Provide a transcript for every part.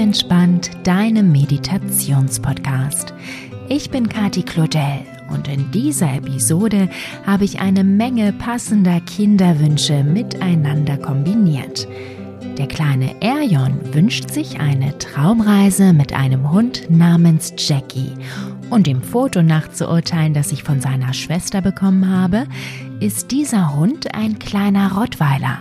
entspannt, deinem Meditationspodcast. Ich bin Kati Claudel und in dieser Episode habe ich eine Menge passender Kinderwünsche miteinander kombiniert. Der kleine Erjon wünscht sich eine Traumreise mit einem Hund namens Jackie. Und dem Foto nachzuurteilen, das ich von seiner Schwester bekommen habe, ist dieser Hund ein kleiner Rottweiler.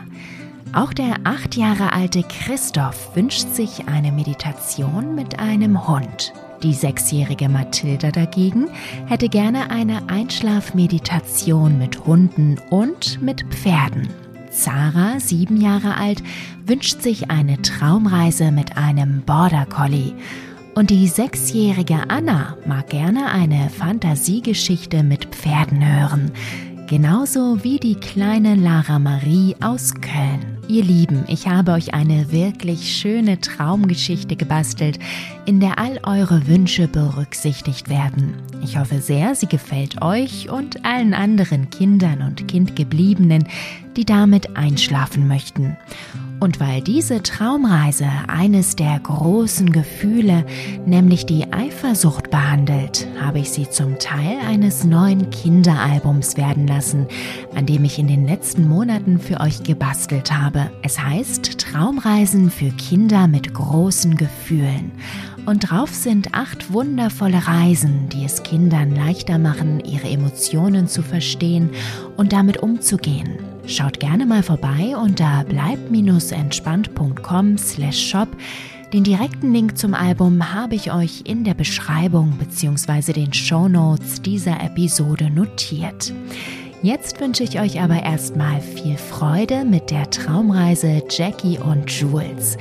Auch der acht Jahre alte Christoph wünscht sich eine Meditation mit einem Hund. Die sechsjährige Mathilda dagegen hätte gerne eine Einschlafmeditation mit Hunden und mit Pferden. Zara, sieben Jahre alt, wünscht sich eine Traumreise mit einem Border Collie. Und die sechsjährige Anna mag gerne eine Fantasiegeschichte mit Pferden hören. Genauso wie die kleine Lara Marie aus Köln. Ihr Lieben, ich habe euch eine wirklich schöne Traumgeschichte gebastelt, in der all eure Wünsche berücksichtigt werden. Ich hoffe sehr, sie gefällt euch und allen anderen Kindern und Kindgebliebenen, die damit einschlafen möchten. Und weil diese Traumreise eines der großen Gefühle, nämlich die Eifersucht behandelt, habe ich sie zum Teil eines neuen Kinderalbums werden lassen, an dem ich in den letzten Monaten für euch gebastelt habe. Es heißt Traumreisen für Kinder mit großen Gefühlen. Und drauf sind acht wundervolle Reisen, die es Kindern leichter machen, ihre Emotionen zu verstehen und damit umzugehen. Schaut gerne mal vorbei unter bleib-entspannt.com slash shop. Den direkten Link zum Album habe ich euch in der Beschreibung bzw. den Show Notes dieser Episode notiert. Jetzt wünsche ich euch aber erstmal viel Freude mit der Traumreise Jackie und Jules.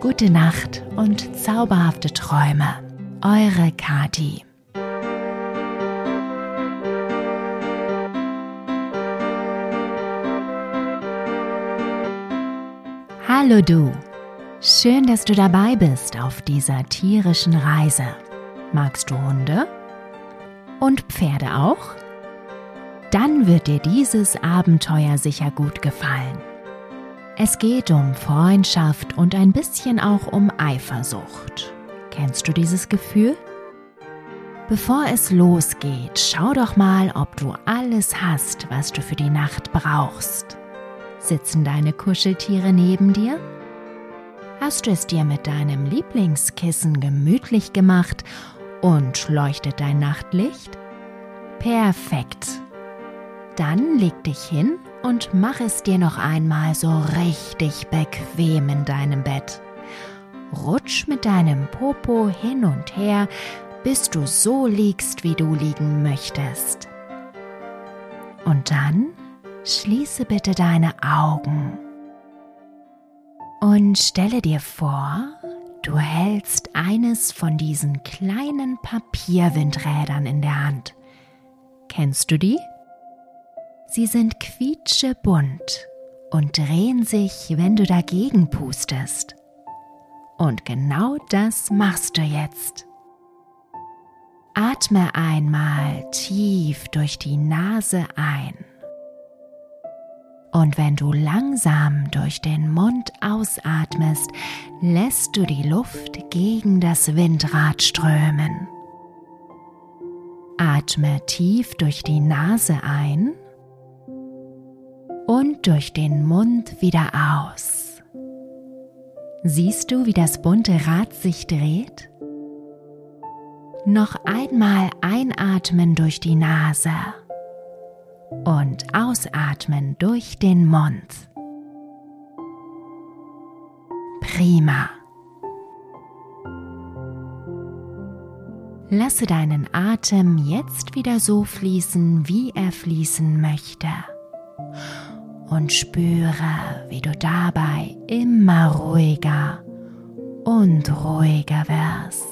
Gute Nacht und zauberhafte Träume. Eure Kati. Hallo du. Schön, dass du dabei bist auf dieser tierischen Reise. Magst du Hunde? Und Pferde auch? Dann wird dir dieses Abenteuer sicher gut gefallen. Es geht um Freundschaft und ein bisschen auch um Eifersucht. Kennst du dieses Gefühl? Bevor es losgeht, schau doch mal, ob du alles hast, was du für die Nacht brauchst. Sitzen deine Kuscheltiere neben dir? Hast du es dir mit deinem Lieblingskissen gemütlich gemacht und leuchtet dein Nachtlicht? Perfekt. Dann leg dich hin und mach es dir noch einmal so richtig bequem in deinem Bett. Rutsch mit deinem Popo hin und her, bis du so liegst, wie du liegen möchtest. Und dann Schließe bitte deine Augen und stelle dir vor, du hältst eines von diesen kleinen Papierwindrädern in der Hand. Kennst du die? Sie sind quietschebunt und drehen sich, wenn du dagegen pustest. Und genau das machst du jetzt. Atme einmal tief durch die Nase ein und wenn du langsam durch den Mund ausatmest, lässt du die Luft gegen das Windrad strömen. Atme tief durch die Nase ein und durch den Mund wieder aus. Siehst du, wie das bunte Rad sich dreht? Noch einmal einatmen durch die Nase und ausatmen durch den Mund. Prima. Lasse deinen Atem jetzt wieder so fließen, wie er fließen möchte. Und spüre, wie du dabei immer ruhiger und ruhiger wirst.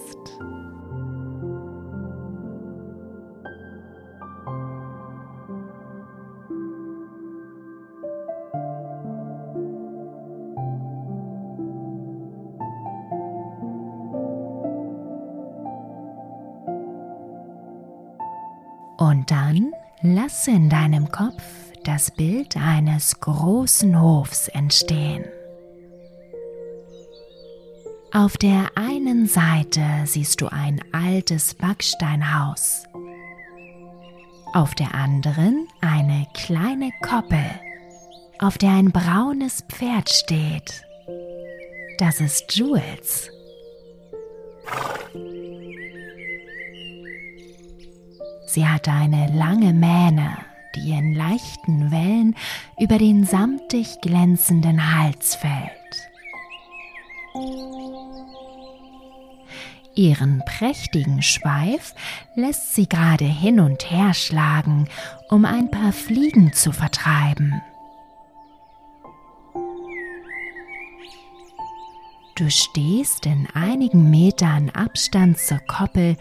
Und dann lasse in deinem Kopf das Bild eines großen Hofs entstehen. Auf der einen Seite siehst du ein altes Backsteinhaus. Auf der anderen eine kleine Koppel, auf der ein braunes Pferd steht. Das ist Jules. Sie hat eine lange Mähne, die in leichten Wellen über den samtig glänzenden Hals fällt. Ihren prächtigen Schweif lässt sie gerade hin und her schlagen, um ein paar Fliegen zu vertreiben. Du stehst in einigen Metern Abstand zur Koppel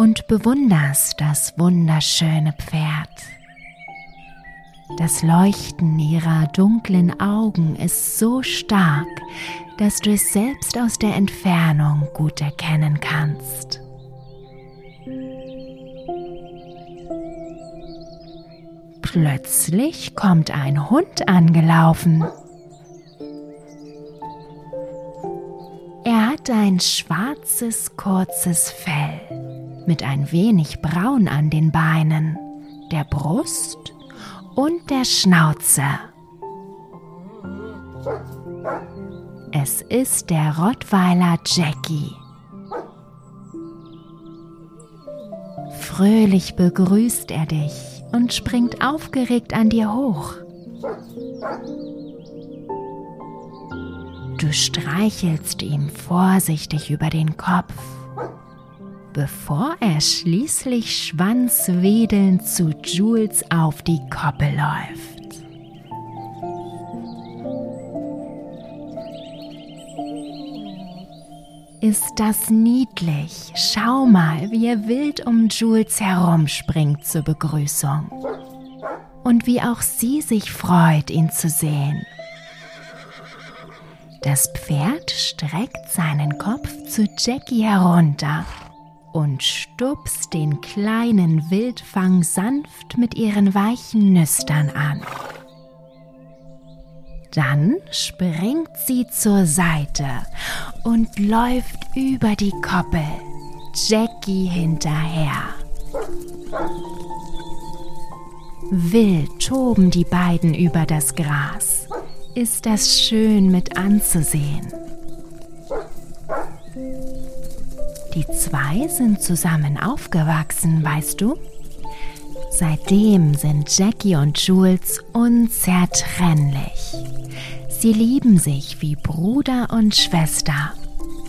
und bewunderst das wunderschöne Pferd. Das Leuchten ihrer dunklen Augen ist so stark, dass du es selbst aus der Entfernung gut erkennen kannst. Plötzlich kommt ein Hund angelaufen. Er hat ein schwarzes, kurzes Fell mit ein wenig Braun an den Beinen, der Brust und der Schnauze. Es ist der Rottweiler Jackie. Fröhlich begrüßt er dich und springt aufgeregt an dir hoch. Du streichelst ihm vorsichtig über den Kopf bevor er schließlich schwanzwedelnd zu Jules auf die Koppel läuft. Ist das niedlich? Schau mal, wie er wild um Jules herumspringt zur Begrüßung. Und wie auch sie sich freut, ihn zu sehen. Das Pferd streckt seinen Kopf zu Jackie herunter und stupst den kleinen Wildfang sanft mit ihren weichen Nüstern an. Dann springt sie zur Seite und läuft über die Koppel, Jackie hinterher. Wild toben die beiden über das Gras. Ist das schön mit anzusehen. Die zwei sind zusammen aufgewachsen, weißt du? Seitdem sind Jackie und Jules unzertrennlich. Sie lieben sich wie Bruder und Schwester.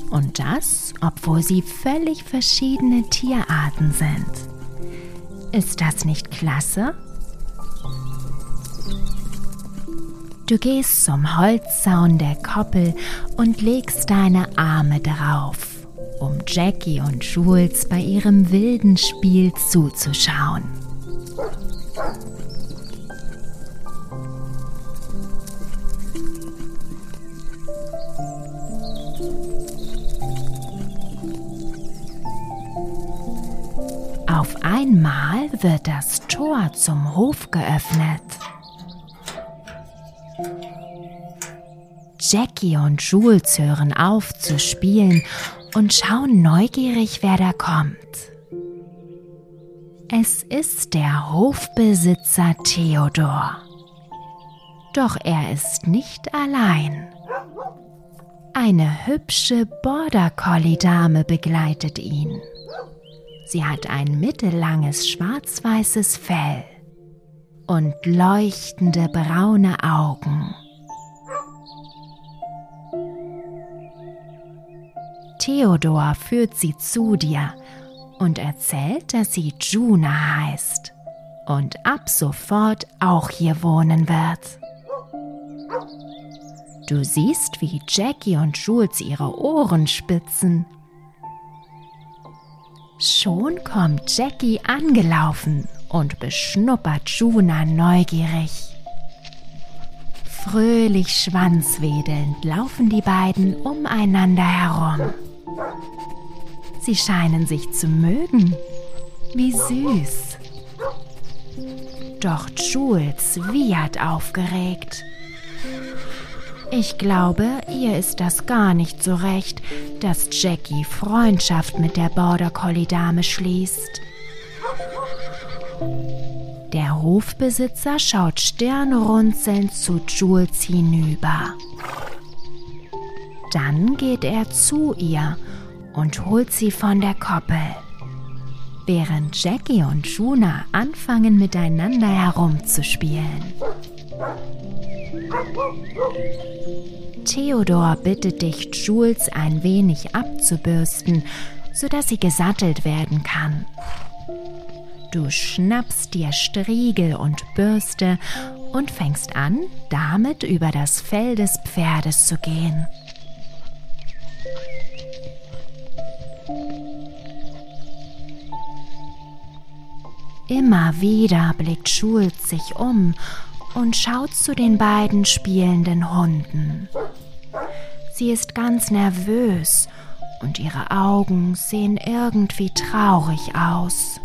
Und das, obwohl sie völlig verschiedene Tierarten sind. Ist das nicht klasse? Du gehst zum Holzzaun der Koppel und legst deine Arme drauf um Jackie und Jules bei ihrem wilden Spiel zuzuschauen. Auf einmal wird das Tor zum Hof geöffnet. Jackie und Jules hören auf zu spielen und schauen neugierig, wer da kommt. Es ist der Hofbesitzer Theodor. Doch er ist nicht allein. Eine hübsche Border Collie Dame begleitet ihn. Sie hat ein mittellanges schwarz-weißes Fell und leuchtende braune Augen. Theodor führt sie zu dir und erzählt, dass sie Juna heißt und ab sofort auch hier wohnen wird. Du siehst, wie Jackie und Jules ihre Ohren spitzen. Schon kommt Jackie angelaufen und beschnuppert Juna neugierig. Fröhlich schwanzwedelnd laufen die beiden umeinander herum. Sie scheinen sich zu mögen. Wie süß. Doch Jules wiehert aufgeregt. Ich glaube, ihr ist das gar nicht so recht, dass Jackie Freundschaft mit der Border Collie Dame schließt. Der Hofbesitzer schaut stirnrunzelnd zu Jules hinüber. Dann geht er zu ihr und holt sie von der Koppel. Während Jackie und Juna anfangen miteinander herumzuspielen. Theodor bittet dich, Jules ein wenig abzubürsten, sodass sie gesattelt werden kann. Du schnappst dir Striegel und Bürste und fängst an, damit über das Fell des Pferdes zu gehen. Immer wieder blickt Schulz sich um und schaut zu den beiden spielenden Hunden. Sie ist ganz nervös und ihre Augen sehen irgendwie traurig aus.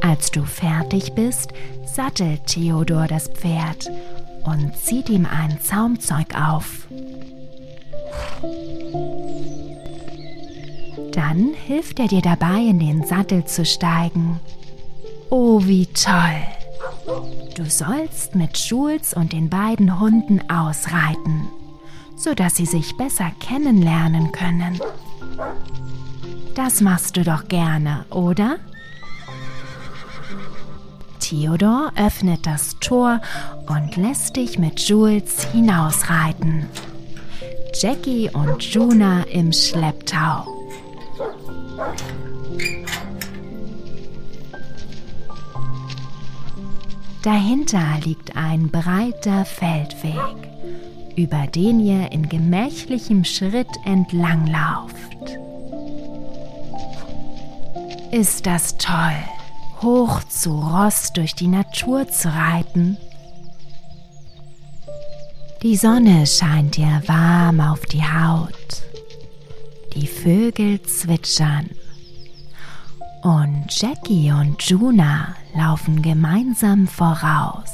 Als du fertig bist, sattelt Theodor das Pferd und zieht ihm ein Zaumzeug auf. Dann hilft er dir dabei, in den Sattel zu steigen. Oh, wie toll! Du sollst mit Jules und den beiden Hunden ausreiten, sodass sie sich besser kennenlernen können. Das machst du doch gerne, oder? Theodor öffnet das Tor und lässt dich mit Jules hinausreiten. Jackie und Juna im Schlepptau. Dahinter liegt ein breiter Feldweg, über den ihr in gemächlichem Schritt entlanglauft. Ist das toll, hoch zu Ross durch die Natur zu reiten? Die Sonne scheint dir warm auf die Haut. Die Vögel zwitschern. Und Jackie und Juna laufen gemeinsam voraus.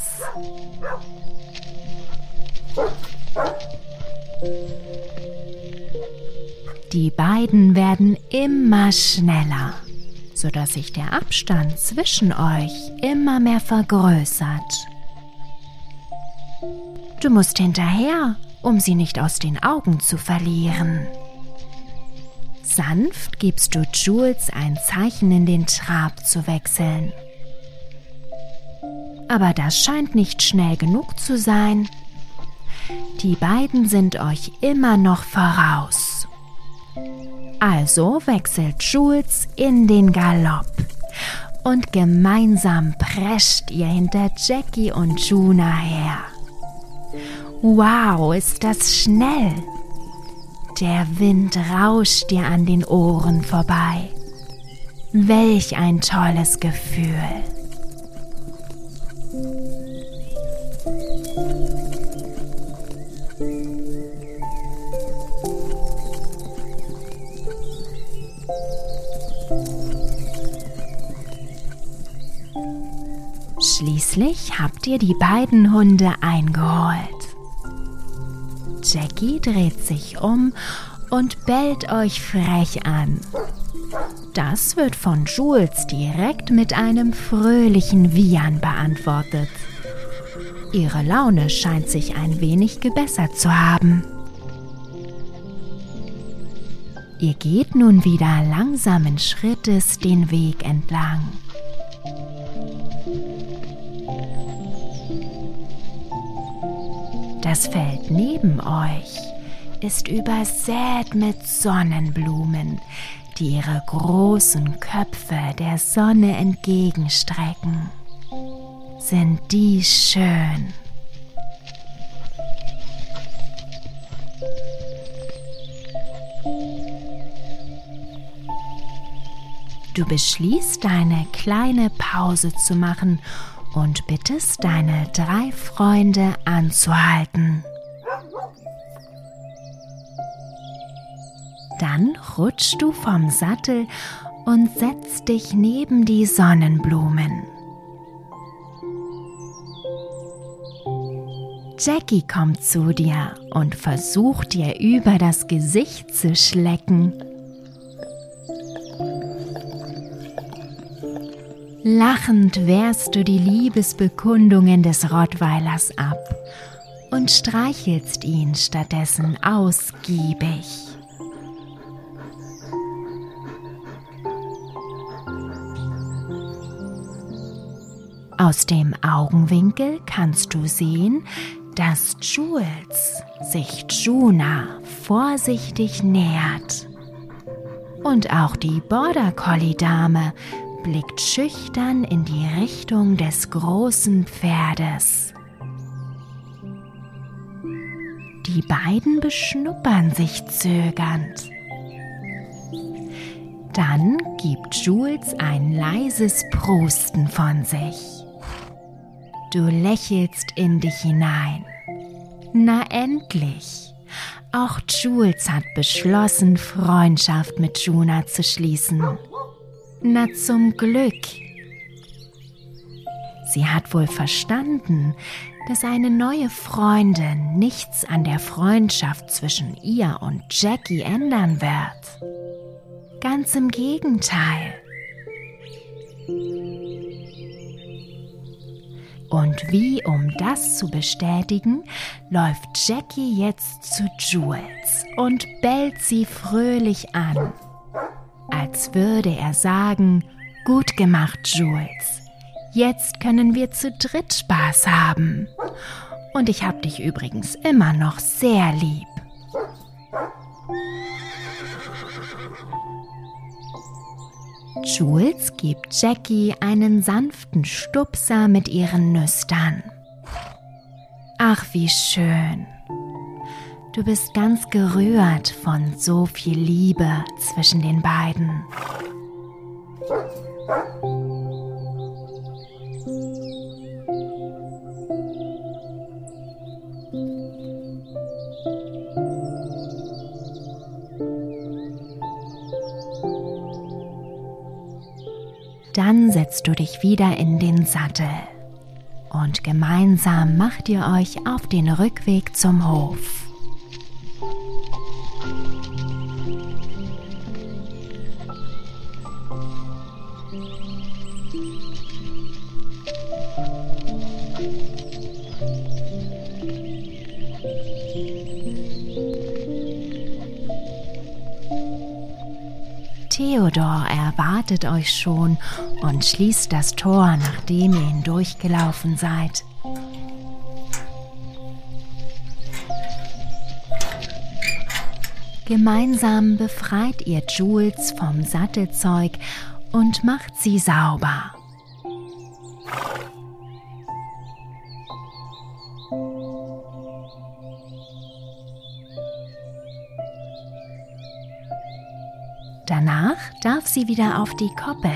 Die beiden werden immer schneller, sodass sich der Abstand zwischen euch immer mehr vergrößert. Du musst hinterher, um sie nicht aus den Augen zu verlieren. Sanft gibst du Jules ein Zeichen in den Trab zu wechseln. Aber das scheint nicht schnell genug zu sein. Die beiden sind euch immer noch voraus. Also wechselt Jules in den Galopp und gemeinsam prescht ihr hinter Jackie und Juna her. Wow, ist das schnell! Der Wind rauscht dir an den Ohren vorbei. Welch ein tolles Gefühl. Schließlich habt ihr die beiden Hunde eingeholt. Jackie dreht sich um und bellt euch frech an. Das wird von Jules direkt mit einem fröhlichen Wiehern beantwortet. Ihre Laune scheint sich ein wenig gebessert zu haben. Ihr geht nun wieder langsamen Schrittes den Weg entlang. Das Feld neben euch ist übersät mit Sonnenblumen, die ihre großen Köpfe der Sonne entgegenstrecken. Sind die schön? Du beschließt, eine kleine Pause zu machen und bittest deine drei Freunde anzuhalten. Dann rutschst du vom Sattel und setzt dich neben die Sonnenblumen. Jackie kommt zu dir und versucht dir über das Gesicht zu schlecken. Lachend wehrst du die Liebesbekundungen des Rottweilers ab und streichelst ihn stattdessen ausgiebig. Aus dem Augenwinkel kannst du sehen, dass Jules sich Juna vorsichtig nähert. Und auch die Border Collie Dame blickt schüchtern in die Richtung des großen Pferdes. Die beiden beschnuppern sich zögernd. Dann gibt Jules ein leises Prusten von sich. Du lächelst in dich hinein. Na endlich! Auch Jules hat beschlossen, Freundschaft mit Juna zu schließen. Na zum Glück. Sie hat wohl verstanden, dass eine neue Freundin nichts an der Freundschaft zwischen ihr und Jackie ändern wird. Ganz im Gegenteil. Und wie um das zu bestätigen, läuft Jackie jetzt zu Jules und bellt sie fröhlich an, als würde er sagen, gut gemacht, Jules. Jetzt können wir zu dritt Spaß haben. Und ich hab dich übrigens immer noch sehr lieb. Jules gibt Jackie einen sanften Stupser mit ihren Nüstern. Ach, wie schön. Du bist ganz gerührt von so viel Liebe zwischen den beiden. Dann setzt du dich wieder in den Sattel und gemeinsam macht ihr euch auf den Rückweg zum Hof. Euch schon und schließt das Tor, nachdem ihr hindurchgelaufen seid. Gemeinsam befreit ihr Jules vom Sattelzeug und macht sie sauber. Danach darf sie wieder auf die Koppel.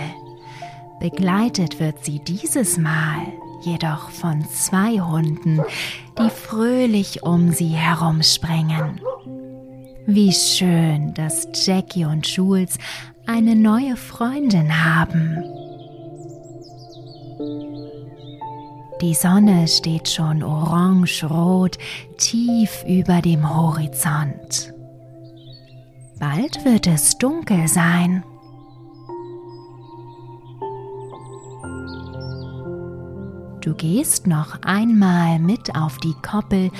Begleitet wird sie dieses Mal jedoch von zwei Hunden, die fröhlich um sie herumspringen. Wie schön, dass Jackie und Jules eine neue Freundin haben. Die Sonne steht schon orange-rot tief über dem Horizont. Bald wird es dunkel sein. Du gehst noch einmal mit auf die Koppel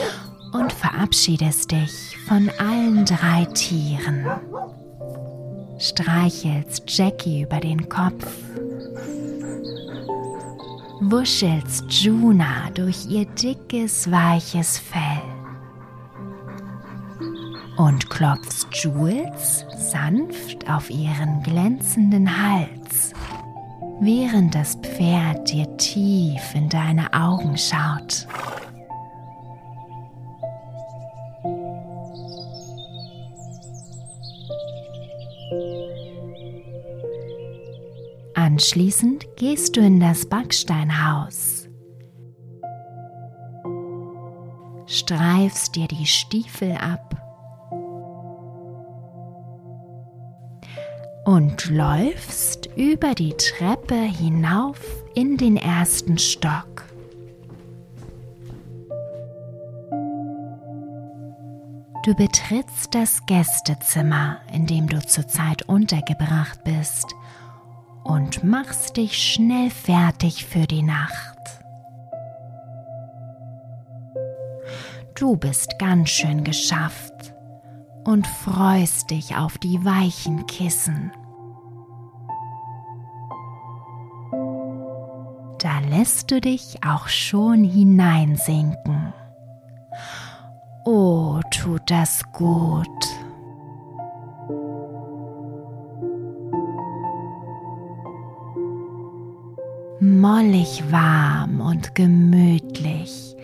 und verabschiedest dich von allen drei Tieren. Streichelst Jackie über den Kopf, wuschelst Juna durch ihr dickes, weiches Fell und klopfst Jules sanft auf ihren glänzenden Hals, während das Pferd dir tief in deine Augen schaut. Anschließend gehst du in das Backsteinhaus. Streifst dir die Stiefel ab und läufst über die Treppe hinauf in den ersten Stock. Du betrittst das Gästezimmer, in dem du zurzeit untergebracht bist, und machst dich schnell fertig für die Nacht. Du bist ganz schön geschafft und freust dich auf die weichen Kissen. Da lässt du dich auch schon hineinsinken. Oh, tut das gut. Mollig warm und gemütlich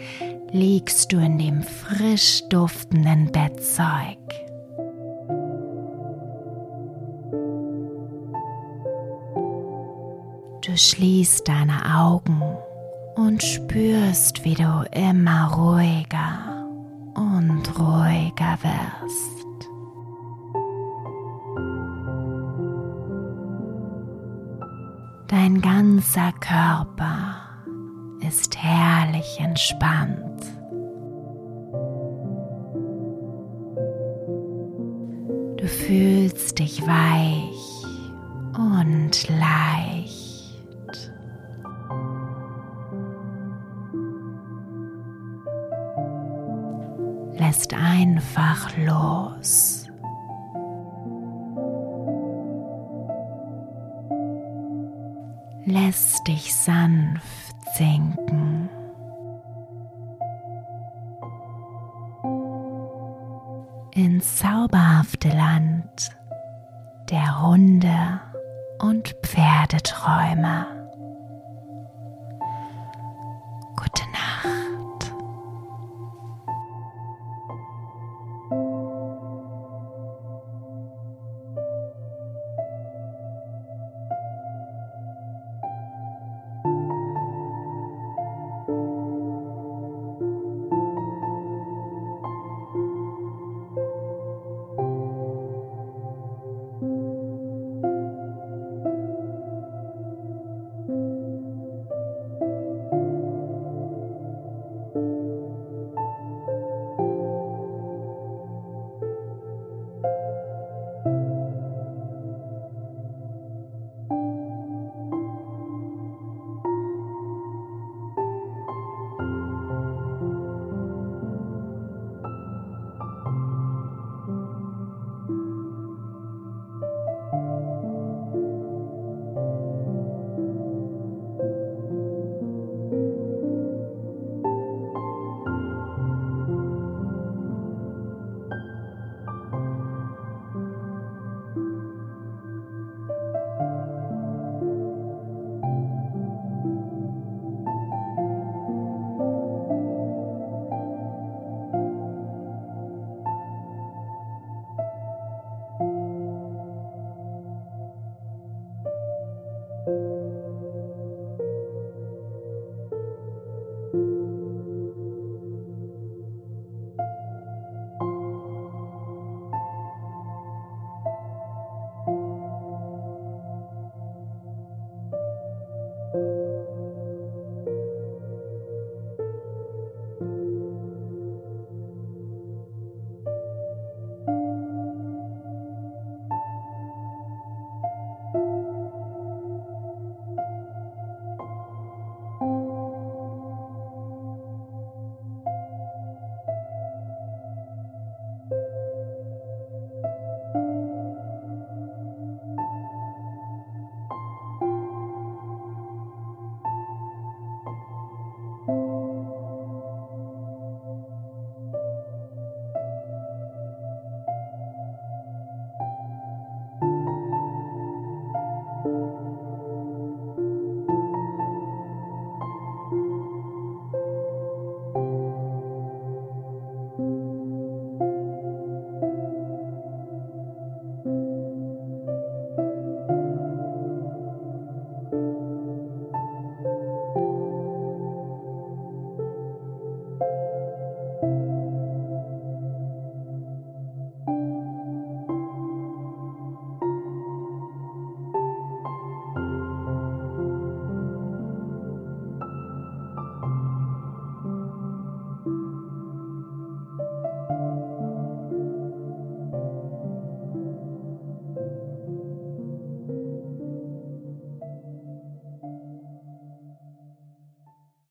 liegst du in dem frisch duftenden Bettzeug. Schließt deine Augen und spürst, wie du immer ruhiger und ruhiger wirst. Dein ganzer Körper ist herrlich entspannt. Du fühlst dich weich und leicht. Lässt einfach los. Lässt dich sanft sinken. Ins zauberhafte Land der Hunde und Pferdeträume.